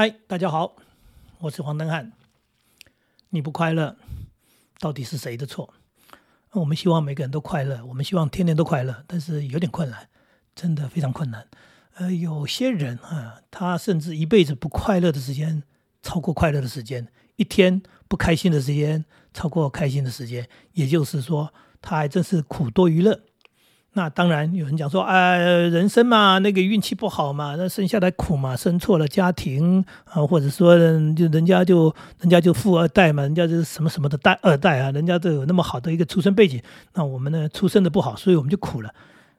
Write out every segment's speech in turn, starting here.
嗨，大家好，我是黄登汉。你不快乐，到底是谁的错？我们希望每个人都快乐，我们希望天天都快乐，但是有点困难，真的非常困难。呃，有些人啊，他甚至一辈子不快乐的时间超过快乐的时间，一天不开心的时间超过开心的时间，也就是说，他还真是苦多于乐。那当然有人讲说，呃，人生嘛，那个运气不好嘛，那生下来苦嘛，生错了家庭啊，或者说就人家就人家就富二代嘛，人家就是什么什么的代二代啊，人家都有那么好的一个出生背景，那我们呢出生的不好，所以我们就苦了。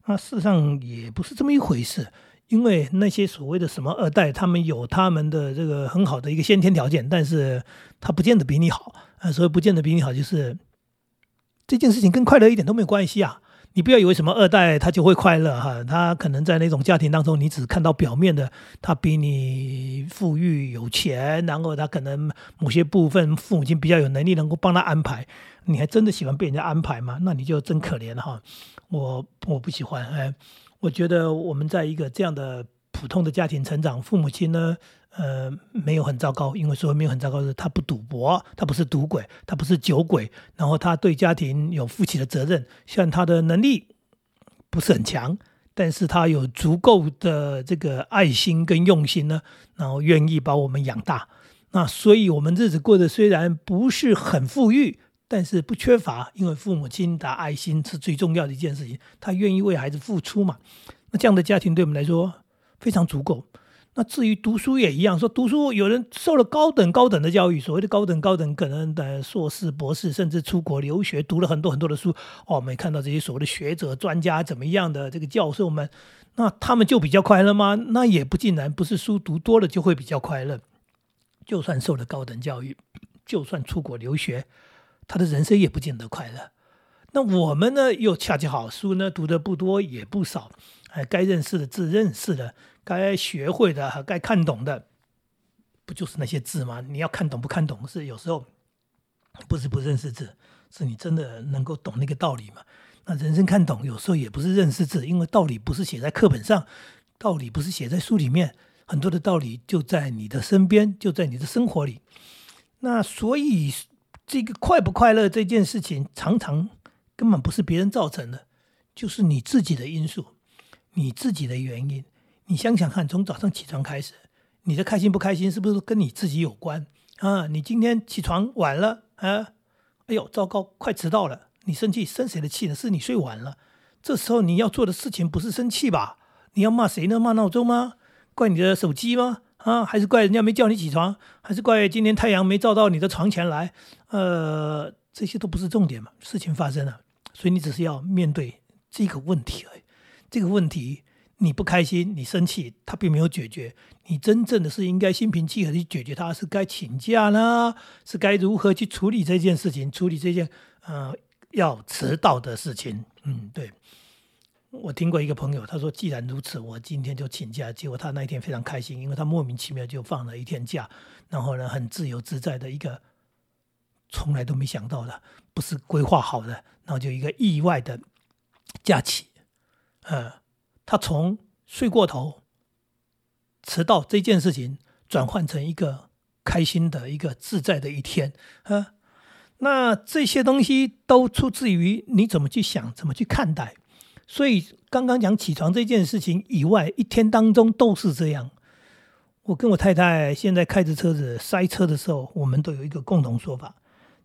那事实上也不是这么一回事，因为那些所谓的什么二代，他们有他们的这个很好的一个先天条件，但是他不见得比你好啊，所以不见得比你好，就是这件事情跟快乐一点都没有关系啊。你不要以为什么二代他就会快乐哈，他可能在那种家庭当中，你只看到表面的，他比你富裕有钱，然后他可能某些部分父母亲比较有能力，能够帮他安排。你还真的喜欢被人家安排吗？那你就真可怜了哈。我我不喜欢，哎，我觉得我们在一个这样的普通的家庭成长，父母亲呢。呃，没有很糟糕，因为说没有很糟糕是，他不赌博，他不是赌鬼，他不是酒鬼，然后他对家庭有负起的责任，虽然他的能力不是很强，但是他有足够的这个爱心跟用心呢，然后愿意把我们养大。那所以我们日子过得虽然不是很富裕，但是不缺乏，因为父母亲的爱心是最重要的一件事情，他愿意为孩子付出嘛。那这样的家庭对我们来说非常足够。那至于读书也一样，说读书有人受了高等高等的教育，所谓的高等高等，可能的硕士、博士，甚至出国留学，读了很多很多的书。哦，我们看到这些所谓的学者、专家怎么样的这个教授们，那他们就比较快乐吗？那也不尽然，不是书读多了就会比较快乐。就算受了高等教育，就算出国留学，他的人生也不见得快乐。那我们呢，又恰恰好，书呢读的不多也不少，哎，该认识的字认识了。该学会的和该看懂的，不就是那些字吗？你要看懂不看懂，是有时候不是不认识字，是你真的能够懂那个道理吗？那人生看懂，有时候也不是认识字，因为道理不是写在课本上，道理不是写在书里面，很多的道理就在你的身边，就在你的生活里。那所以这个快不快乐这件事情，常常根本不是别人造成的，就是你自己的因素，你自己的原因。你想想看，从早上起床开始，你的开心不开心是不是跟你自己有关啊？你今天起床晚了啊？哎呦，糟糕，快迟到了！你生气，生谁的气呢？是你睡晚了。这时候你要做的事情不是生气吧？你要骂谁呢？骂闹钟吗？怪你的手机吗？啊？还是怪人家没叫你起床？还是怪今天太阳没照到你的床前来？呃，这些都不是重点嘛。事情发生了，所以你只是要面对这个问题而已。这个问题。你不开心，你生气，他并没有解决。你真正的是应该心平气和去解决，他是该请假呢，是该如何去处理这件事情，处理这件呃要迟到的事情。嗯，对。我听过一个朋友，他说：“既然如此，我今天就请假。”结果他那一天非常开心，因为他莫名其妙就放了一天假，然后呢，很自由自在的一个，从来都没想到的，不是规划好的，然后就一个意外的假期，呃。他从睡过头、迟到这件事情，转换成一个开心的一个自在的一天啊。那这些东西都出自于你怎么去想、怎么去看待。所以刚刚讲起床这件事情以外，一天当中都是这样。我跟我太太现在开着车子塞车的时候，我们都有一个共同说法：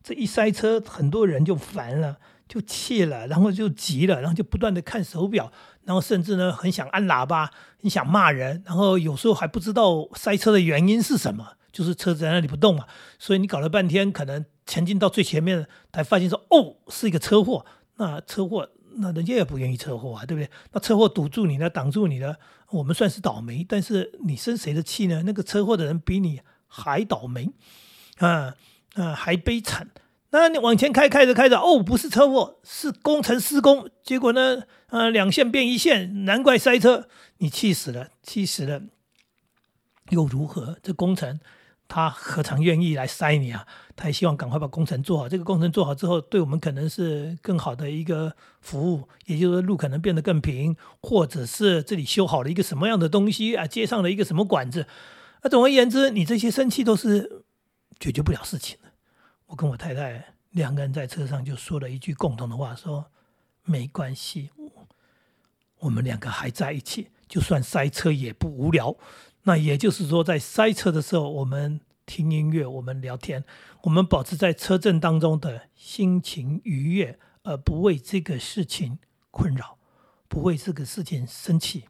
这一塞车，很多人就烦了。就气了，然后就急了，然后就不断的看手表，然后甚至呢很想按喇叭，很想骂人，然后有时候还不知道塞车的原因是什么，就是车子在那里不动嘛，所以你搞了半天，可能前进到最前面才发现说哦是一个车祸，那车祸那人家也不愿意车祸啊，对不对？那车祸堵住你了，挡住你了，我们算是倒霉，但是你生谁的气呢？那个车祸的人比你还倒霉，啊啊还悲惨。那你往前开，开着开着，哦，不是车祸，是工程施工。结果呢，呃，两线变一线，难怪塞车。你气死了，气死了，又如何？这工程他何尝愿意来塞你啊？他也希望赶快把工程做好。这个工程做好之后，对我们可能是更好的一个服务，也就是路可能变得更平，或者是这里修好了一个什么样的东西啊，接上了一个什么管子。那总而言之，你这些生气都是解决不了事情。我跟我太太两个人在车上就说了一句共同的话，说没关系，我们两个还在一起，就算塞车也不无聊。那也就是说，在塞车的时候，我们听音乐，我们聊天，我们保持在车阵当中的心情愉悦，而不为这个事情困扰，不为这个事情生气。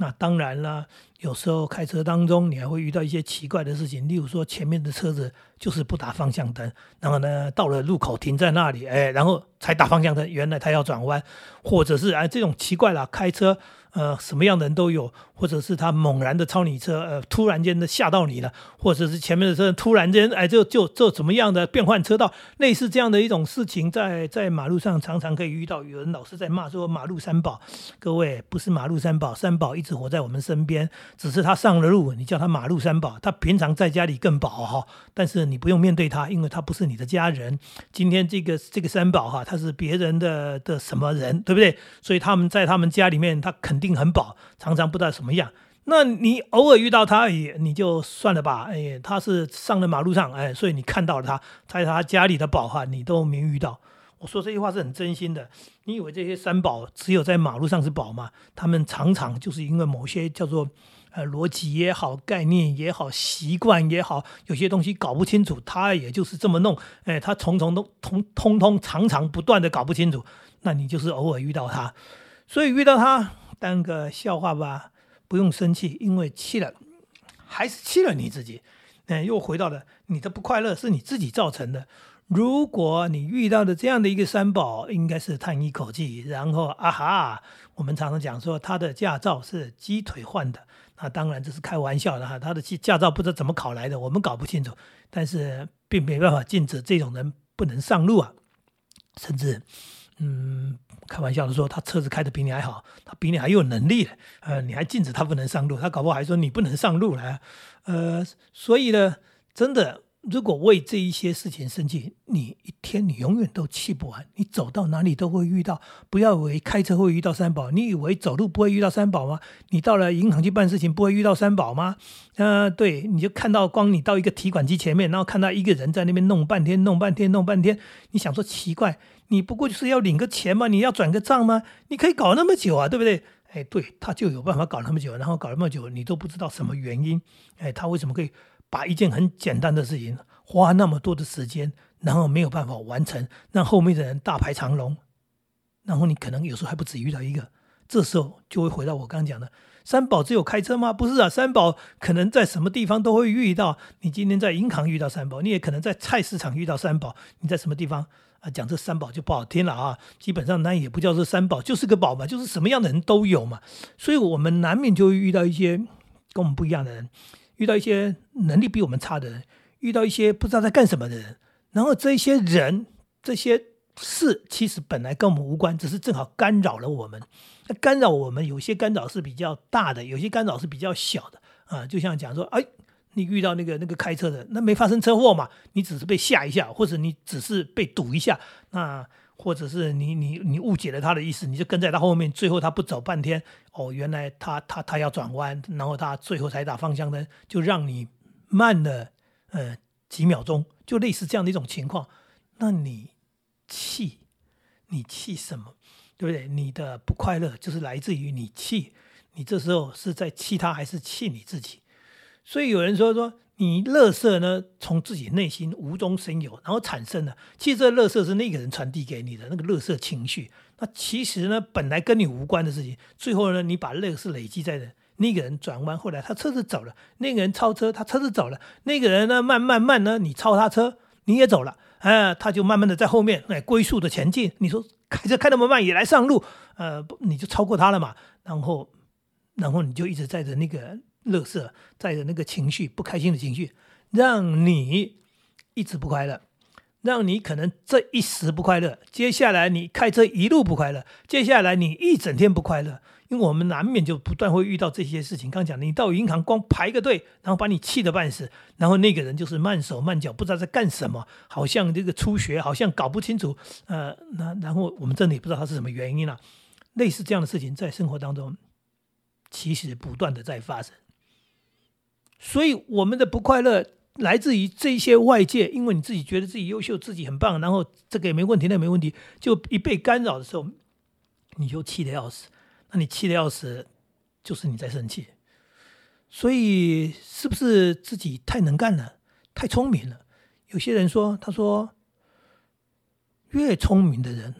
那当然了，有时候开车当中，你还会遇到一些奇怪的事情，例如说前面的车子就是不打方向灯，然后呢到了路口停在那里，哎，然后才打方向灯，原来他要转弯，或者是哎这种奇怪了，开车。呃，什么样的人都有，或者是他猛然的超你车，呃，突然间的吓到你了，或者是前面的车突然间，哎，就就就怎么样的变换车道，类似这样的一种事情，在在马路上常常可以遇到。有人老是在骂说马路三宝，各位不是马路三宝，三宝一直活在我们身边，只是他上了路，你叫他马路三宝，他平常在家里更宝哈，但是你不用面对他，因为他不是你的家人。今天这个这个三宝哈，他是别人的的什么人，对不对？所以他们在他们家里面，他肯。定很饱，常常不知道什么一样。那你偶尔遇到他，也你就算了吧。哎，他是上了马路上，哎，所以你看到了他，在他家里的宝哈，你都没遇到。我说这句话是很真心的。你以为这些三宝只有在马路上是宝吗？他们常常就是因为某些叫做呃逻辑也好、概念也好、习惯也好，有些东西搞不清楚，他也就是这么弄。哎，他重重都通通通常常不断的搞不清楚，那你就是偶尔遇到他，所以遇到他。当个笑话吧，不用生气，因为气了，还是气了你自己。嗯，又回到了你的不快乐是你自己造成的。如果你遇到的这样的一个三宝，应该是叹一口气，然后啊哈，我们常常讲说他的驾照是鸡腿换的，那当然这是开玩笑的哈。他的驾驾照不知道怎么考来的，我们搞不清楚，但是并没办法禁止这种人不能上路啊，甚至。嗯，开玩笑的说，他车子开的比你还好，他比你还有能力呃，你还禁止他不能上路，他搞不好还说你不能上路了，呃，所以呢，真的。如果为这一些事情生气，你一天你永远都气不完。你走到哪里都会遇到，不要以为开车会遇到三宝，你以为走路不会遇到三宝吗？你到了银行去办事情不会遇到三宝吗？呃，对，你就看到光你到一个提款机前面，然后看到一个人在那边弄半天，弄半天，弄半天，你想说奇怪，你不过就是要领个钱吗？你要转个账吗？你可以搞那么久啊，对不对？哎，对他就有办法搞那么久，然后搞那么久，你都不知道什么原因。哎，他为什么可以？把一件很简单的事情花那么多的时间，然后没有办法完成，让后面的人大排长龙，然后你可能有时候还不止遇到一个，这时候就会回到我刚讲的，三宝只有开车吗？不是啊，三宝可能在什么地方都会遇到。你今天在银行遇到三宝，你也可能在菜市场遇到三宝。你在什么地方啊？讲这三宝就不好听了啊。基本上那也不叫做三宝，就是个宝嘛，就是什么样的人都有嘛。所以我们难免就会遇到一些跟我们不一样的人。遇到一些能力比我们差的人，遇到一些不知道在干什么的人，然后这些人、这些事其实本来跟我们无关，只是正好干扰了我们。那干扰我们，有些干扰是比较大的，有些干扰是比较小的啊。就像讲说，哎，你遇到那个那个开车的，那没发生车祸嘛？你只是被吓一下，或者你只是被堵一下，那。或者是你你你误解了他的意思，你就跟在他后面，最后他不走半天，哦，原来他他他要转弯，然后他最后才打方向灯，就让你慢了呃几秒钟，就类似这样的一种情况。那你气，你气什么？对不对？你的不快乐就是来自于你气，你这时候是在气他还是气你自己？所以有人说说。你乐色呢，从自己内心无中生有，然后产生的。其实这乐色是那个人传递给你的那个乐色情绪。那其实呢，本来跟你无关的事情，最后呢，你把乐色累积在的那个人转弯，后来他车子走了，那个人超车，他车子走了，那个人呢，慢慢慢呢，你超他车，你也走了，啊，他就慢慢的在后面哎龟速的前进。你说开车开那么慢也来上路，呃，你就超过他了嘛？然后，然后你就一直在着那个。乐色带着那个情绪，不开心的情绪，让你一直不快乐，让你可能这一时不快乐，接下来你开车一路不快乐，接下来你一整天不快乐，因为我们难免就不断会遇到这些事情。刚讲你到银行光排个队，然后把你气得半死，然后那个人就是慢手慢脚，不知道在干什么，好像这个初学，好像搞不清楚，呃，那然后我们真的也不知道他是什么原因了。类似这样的事情在生活当中，其实不断的在发生。所以我们的不快乐来自于这些外界，因为你自己觉得自己优秀，自己很棒，然后这个也没问题，那也没问题，就一被干扰的时候，你就气得要死。那你气得要死，就是你在生气。所以是不是自己太能干了，太聪明了？有些人说，他说，越聪明的人，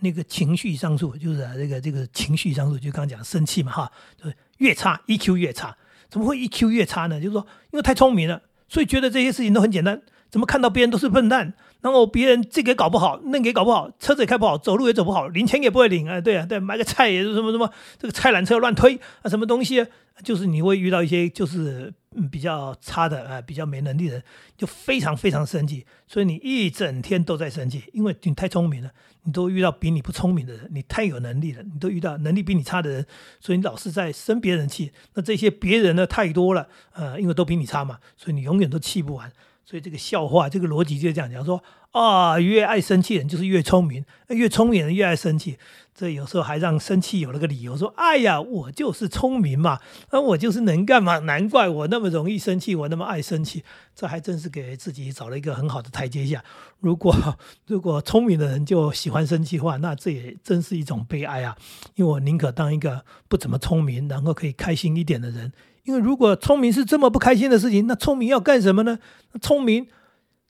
那个情绪上素就是啊这个这个情绪上素，就刚刚讲生气嘛，哈，就是越差，EQ 越差。怎么会 EQ 越差呢？就是说，因为太聪明了，所以觉得这些事情都很简单。怎么看到别人都是笨蛋？然后别人这个搞不好，那个也搞不好，车子也开不好，走路也走不好，领钱也不会领啊！对啊，对，买个菜也是什么什么，这个菜篮车乱推啊，什么东西？就是你会遇到一些就是比较差的啊，比较没能力的人，就非常非常生气，所以你一整天都在生气，因为你太聪明了，你都遇到比你不聪明的人，你太有能力了，你都遇到能力比你差的人，所以你老是在生别人气。那这些别人呢太多了，呃，因为都比你差嘛，所以你永远都气不完。所以这个笑话，这个逻辑就这样讲说啊，越爱生气人就是越聪明，越聪明人越爱生气。这有时候还让生气有了个理由，说哎呀，我就是聪明嘛，那我就是能干嘛，难怪我那么容易生气，我那么爱生气。这还真是给自己找了一个很好的台阶下。如果如果聪明的人就喜欢生气话，那这也真是一种悲哀啊！因为我宁可当一个不怎么聪明，然后可以开心一点的人。因为如果聪明是这么不开心的事情，那聪明要干什么呢？聪明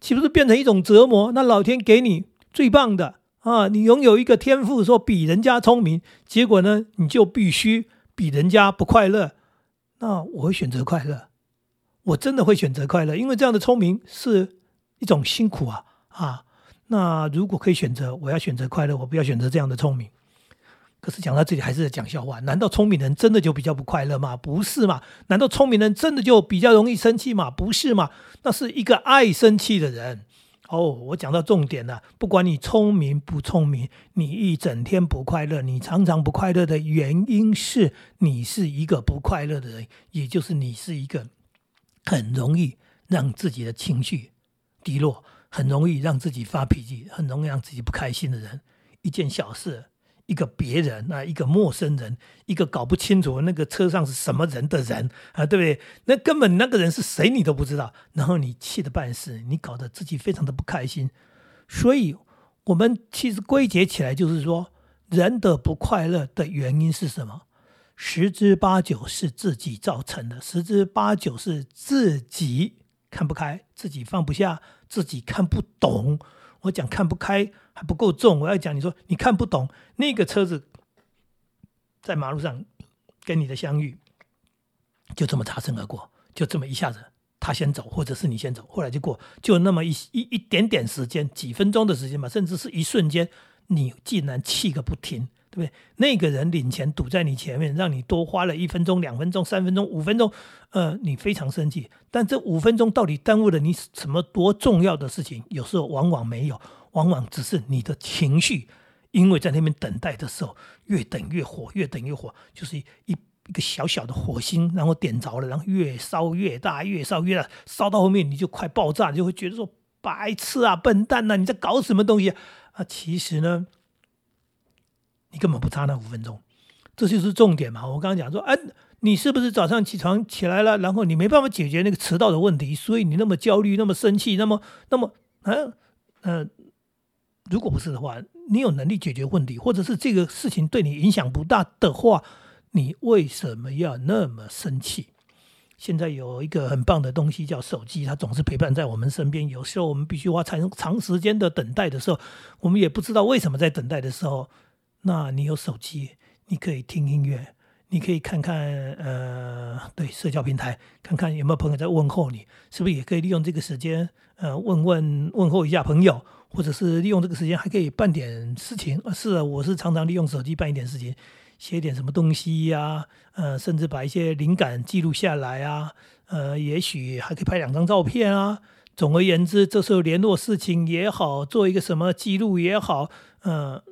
岂不是变成一种折磨？那老天给你最棒的啊，你拥有一个天赋，说比人家聪明，结果呢，你就必须比人家不快乐。那我会选择快乐，我真的会选择快乐，因为这样的聪明是一种辛苦啊啊！那如果可以选择，我要选择快乐，我不要选择这样的聪明。可是讲到这里还是在讲笑话，难道聪明人真的就比较不快乐吗？不是嘛？难道聪明人真的就比较容易生气吗？不是嘛？那是一个爱生气的人。哦，我讲到重点了，不管你聪明不聪明，你一整天不快乐，你常常不快乐的原因是你是一个不快乐的人，也就是你是一个很容易让自己的情绪低落，很容易让自己发脾气，很容易让自己不开心的人。一件小事。一个别人啊，一个陌生人，一个搞不清楚那个车上是什么人的人啊，对不对？那根本那个人是谁你都不知道，然后你气得半死，你搞得自己非常的不开心。所以，我们其实归结起来就是说，人的不快乐的原因是什么？十之八九是自己造成的，十之八九是自己看不开，自己放不下，自己看不懂。我讲看不开还不够重，我要讲你说你看不懂那个车子在马路上跟你的相遇，就这么擦身而过，就这么一下子他先走，或者是你先走，后来就过，就那么一一一点点时间，几分钟的时间吧，甚至是一瞬间，你竟然气个不停，对不对？那个人领钱堵在你前面，让你多花了一分钟、两分钟、三分钟、五分钟，呃，你非常生气。但这五分钟到底耽误了你什么多重要的事情？有时候往往没有。往往只是你的情绪，因为在那边等待的时候，越等越火，越等越火，就是一一个小小的火星，然后点着了，然后越烧越大，越烧越大，烧到后面你就快爆炸，就会觉得说白痴啊，笨蛋呐，你在搞什么东西啊？其实呢，你根本不差那五分钟，这就是重点嘛。我刚刚讲说，哎，你是不是早上起床起来了，然后你没办法解决那个迟到的问题，所以你那么焦虑，那么生气，那么那么嗯嗯。如果不是的话，你有能力解决问题，或者是这个事情对你影响不大的话，你为什么要那么生气？现在有一个很棒的东西叫手机，它总是陪伴在我们身边。有时候我们必须花长长时间的等待的时候，我们也不知道为什么在等待的时候，那你有手机，你可以听音乐，你可以看看呃，对社交平台，看看有没有朋友在问候你，是不是也可以利用这个时间呃问问问候一下朋友。或者是利用这个时间还可以办点事情啊！是啊，我是常常利用手机办一点事情，写点什么东西呀，呃，甚至把一些灵感记录下来啊，呃，也许还可以拍两张照片啊。总而言之，这时候联络事情也好，做一个什么记录也好，呃，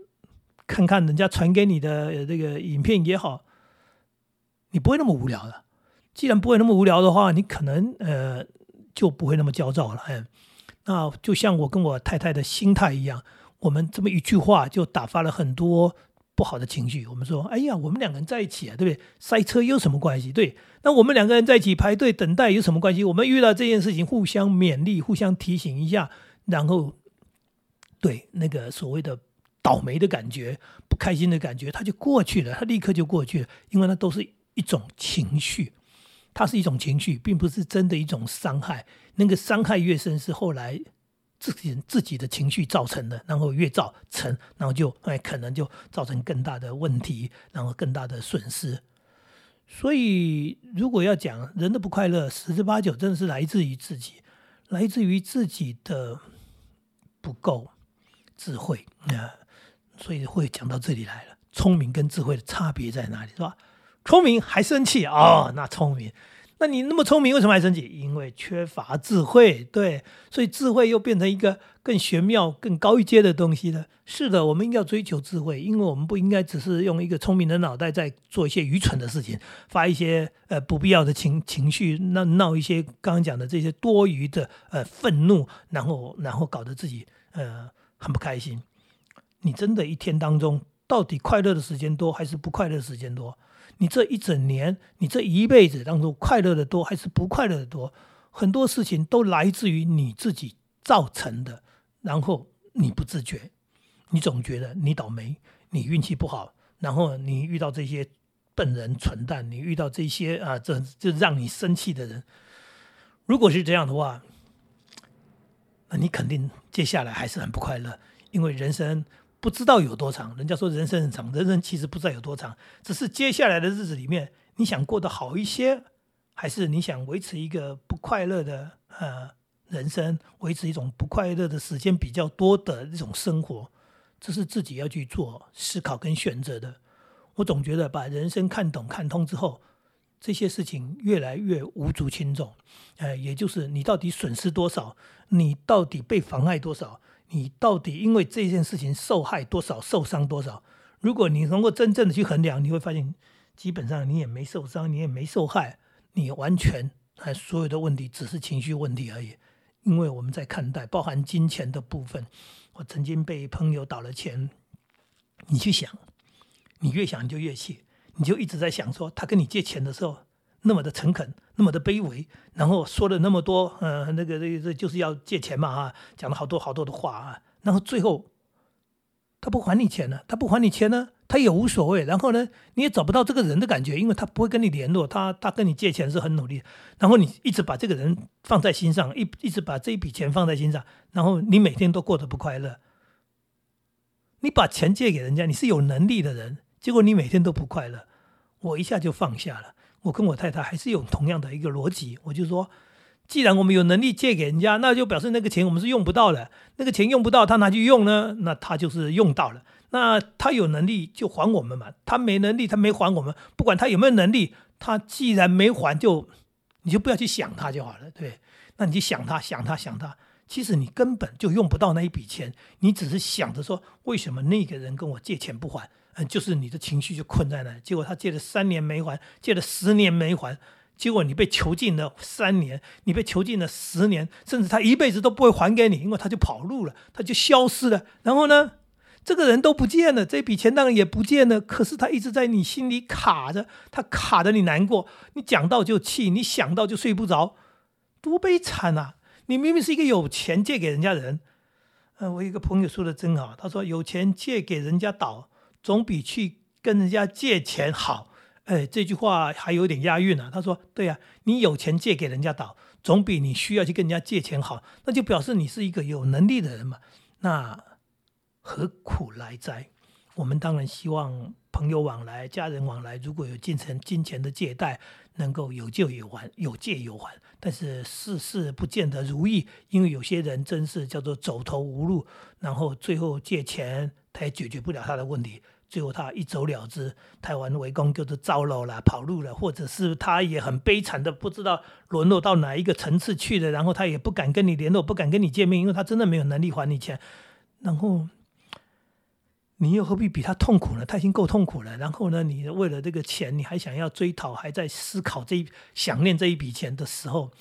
看看人家传给你的这个影片也好，你不会那么无聊的。既然不会那么无聊的话，你可能呃就不会那么焦躁了，那就像我跟我太太的心态一样，我们这么一句话就打发了很多不好的情绪。我们说，哎呀，我们两个人在一起啊，对不对？塞车有什么关系？对，那我们两个人在一起排队等待有什么关系？我们遇到这件事情，互相勉励，互相提醒一下，然后，对那个所谓的倒霉的感觉、不开心的感觉，它就过去了，它立刻就过去了，因为那都是一种情绪，它是一种情绪，并不是真的一种伤害。那个伤害越深，是后来。自己自己的情绪造成的，然后越造成，然后就哎可能就造成更大的问题，然后更大的损失。所以如果要讲人的不快乐，十之八九真的是来自于自己，来自于自己的不够智慧啊。所以会讲到这里来了，聪明跟智慧的差别在哪里，是吧？聪明还生气啊？那聪明。那你那么聪明，为什么还生气？因为缺乏智慧，对，所以智慧又变成一个更玄妙、更高一阶的东西了。是的，我们应该要追求智慧，因为我们不应该只是用一个聪明的脑袋在做一些愚蠢的事情，发一些呃不必要的情情绪，闹闹一些刚刚讲的这些多余的呃愤怒，然后然后搞得自己呃很不开心。你真的一天当中，到底快乐的时间多还是不快乐的时间多？你这一整年，你这一辈子当中，快乐的多还是不快乐的多？很多事情都来自于你自己造成的，然后你不自觉，你总觉得你倒霉，你运气不好，然后你遇到这些笨人蠢蛋，你遇到这些啊，这就让你生气的人。如果是这样的话，那你肯定接下来还是很不快乐，因为人生。不知道有多长，人家说人生很长，人生其实不知道有多长，只是接下来的日子里面，你想过得好一些，还是你想维持一个不快乐的呃人生，维持一种不快乐的时间比较多的这种生活，这是自己要去做思考跟选择的。我总觉得把人生看懂看通之后，这些事情越来越无足轻重，呃，也就是你到底损失多少，你到底被妨碍多少。你到底因为这件事情受害多少、受伤多少？如果你能够真正的去衡量，你会发现，基本上你也没受伤，你也没受害，你完全啊所有的问题只是情绪问题而已。因为我们在看待包含金钱的部分，我曾经被朋友倒了钱，你去想，你越想你就越气，你就一直在想说他跟你借钱的时候。那么的诚恳，那么的卑微，然后说了那么多，呃，那个这这就是要借钱嘛，啊，讲了好多好多的话啊，然后最后他不还你钱呢，他不还你钱呢，他也无所谓，然后呢，你也找不到这个人的感觉，因为他不会跟你联络，他他跟你借钱是很努力，然后你一直把这个人放在心上，一一直把这一笔钱放在心上，然后你每天都过得不快乐，你把钱借给人家，你是有能力的人，结果你每天都不快乐，我一下就放下了。我跟我太太还是有同样的一个逻辑，我就说，既然我们有能力借给人家，那就表示那个钱我们是用不到的。那个钱用不到，他拿去用呢，那他就是用到了。那他有能力就还我们嘛，他没能力，他没还我们，不管他有没有能力，他既然没还，就你就不要去想他就好了，对？那你就想他，想他，想他，其实你根本就用不到那一笔钱，你只是想着说，为什么那个人跟我借钱不还？嗯，就是你的情绪就困在那，结果他借了三年没还，借了十年没还，结果你被囚禁了三年，你被囚禁了十年，甚至他一辈子都不会还给你，因为他就跑路了，他就消失了。然后呢，这个人都不见了，这笔钱当然也不见了，可是他一直在你心里卡着，他卡着你难过，你讲到就气，你想到就睡不着，多悲惨啊！你明明是一个有钱借给人家人，嗯，我一个朋友说的真好，他说有钱借给人家倒。总比去跟人家借钱好，哎，这句话还有点押韵呢。他说：“对呀，你有钱借给人家倒，总比你需要去跟人家借钱好。那就表示你是一个有能力的人嘛。那何苦来哉？我们当然希望朋友往来、家人往来，如果有进程金钱的借贷，能够有借有还，有借有还。但是事事不见得如意，因为有些人真是叫做走投无路，然后最后借钱他也解决不了他的问题。”最后他一走了之，台湾围攻就是糟了了，跑路了，或者是他也很悲惨的，不知道沦落到哪一个层次去了，然后他也不敢跟你联络，不敢跟你见面，因为他真的没有能力还你钱。然后你又何必比他痛苦呢？他已经够痛苦了。然后呢，你为了这个钱，你还想要追讨，还在思考这一想念这一笔钱的时候，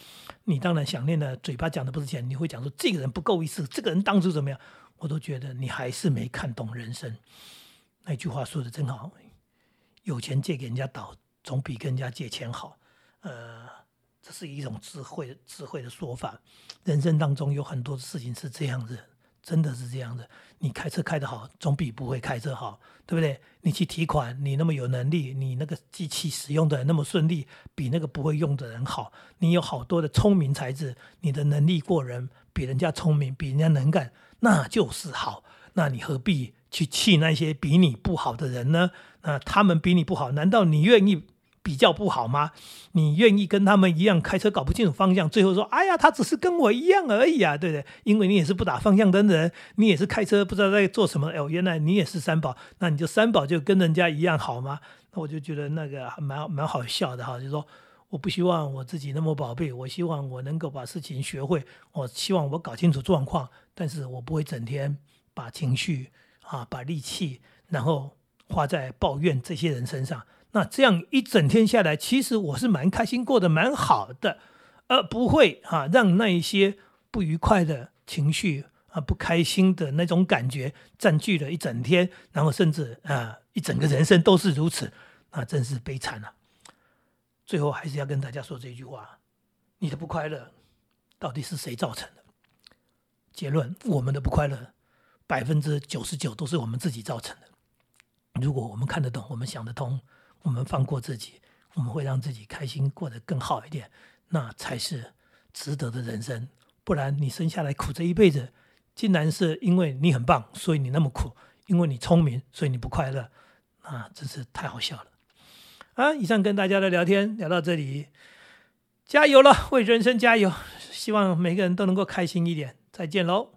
你当然想念的嘴巴讲的不是钱，你会讲说这个人不够意思，这个人当初怎么样？我都觉得你还是没看懂人生。那句话说的真好，有钱借给人家倒，总比跟人家借钱好。呃，这是一种智慧智慧的说法。人生当中有很多事情是这样子。真的是这样的，你开车开得好，总比不会开车好，对不对？你去提款，你那么有能力，你那个机器使用的那么顺利，比那个不会用的人好。你有好多的聪明才智，你的能力过人，比人家聪明，比人家能干，那就是好。那你何必去气那些比你不好的人呢？那他们比你不好，难道你愿意？比较不好吗？你愿意跟他们一样开车搞不清楚方向，最后说：“哎呀，他只是跟我一样而已啊，对不对？”因为你也是不打方向灯的人，你也是开车不知道在做什么。哦，原来你也是三宝，那你就三宝就跟人家一样好吗？那我就觉得那个蛮蛮好笑的哈，就说我不希望我自己那么宝贝，我希望我能够把事情学会，我希望我搞清楚状况，但是我不会整天把情绪啊、把力气，然后花在抱怨这些人身上。那这样一整天下来，其实我是蛮开心，过得蛮好的，而不会啊让那一些不愉快的情绪啊、不开心的那种感觉占据了一整天，然后甚至啊一整个人生都是如此，那真是悲惨了。最后还是要跟大家说这句话：你的不快乐到底是谁造成的？结论：我们的不快乐百分之九十九都是我们自己造成的。如果我们看得懂，我们想得通。我们放过自己，我们会让自己开心，过得更好一点，那才是值得的人生。不然你生下来苦这一辈子，竟然是因为你很棒，所以你那么苦；因为你聪明，所以你不快乐，那真是太好笑了。啊，以上跟大家的聊天聊到这里，加油了，为人生加油！希望每个人都能够开心一点。再见喽。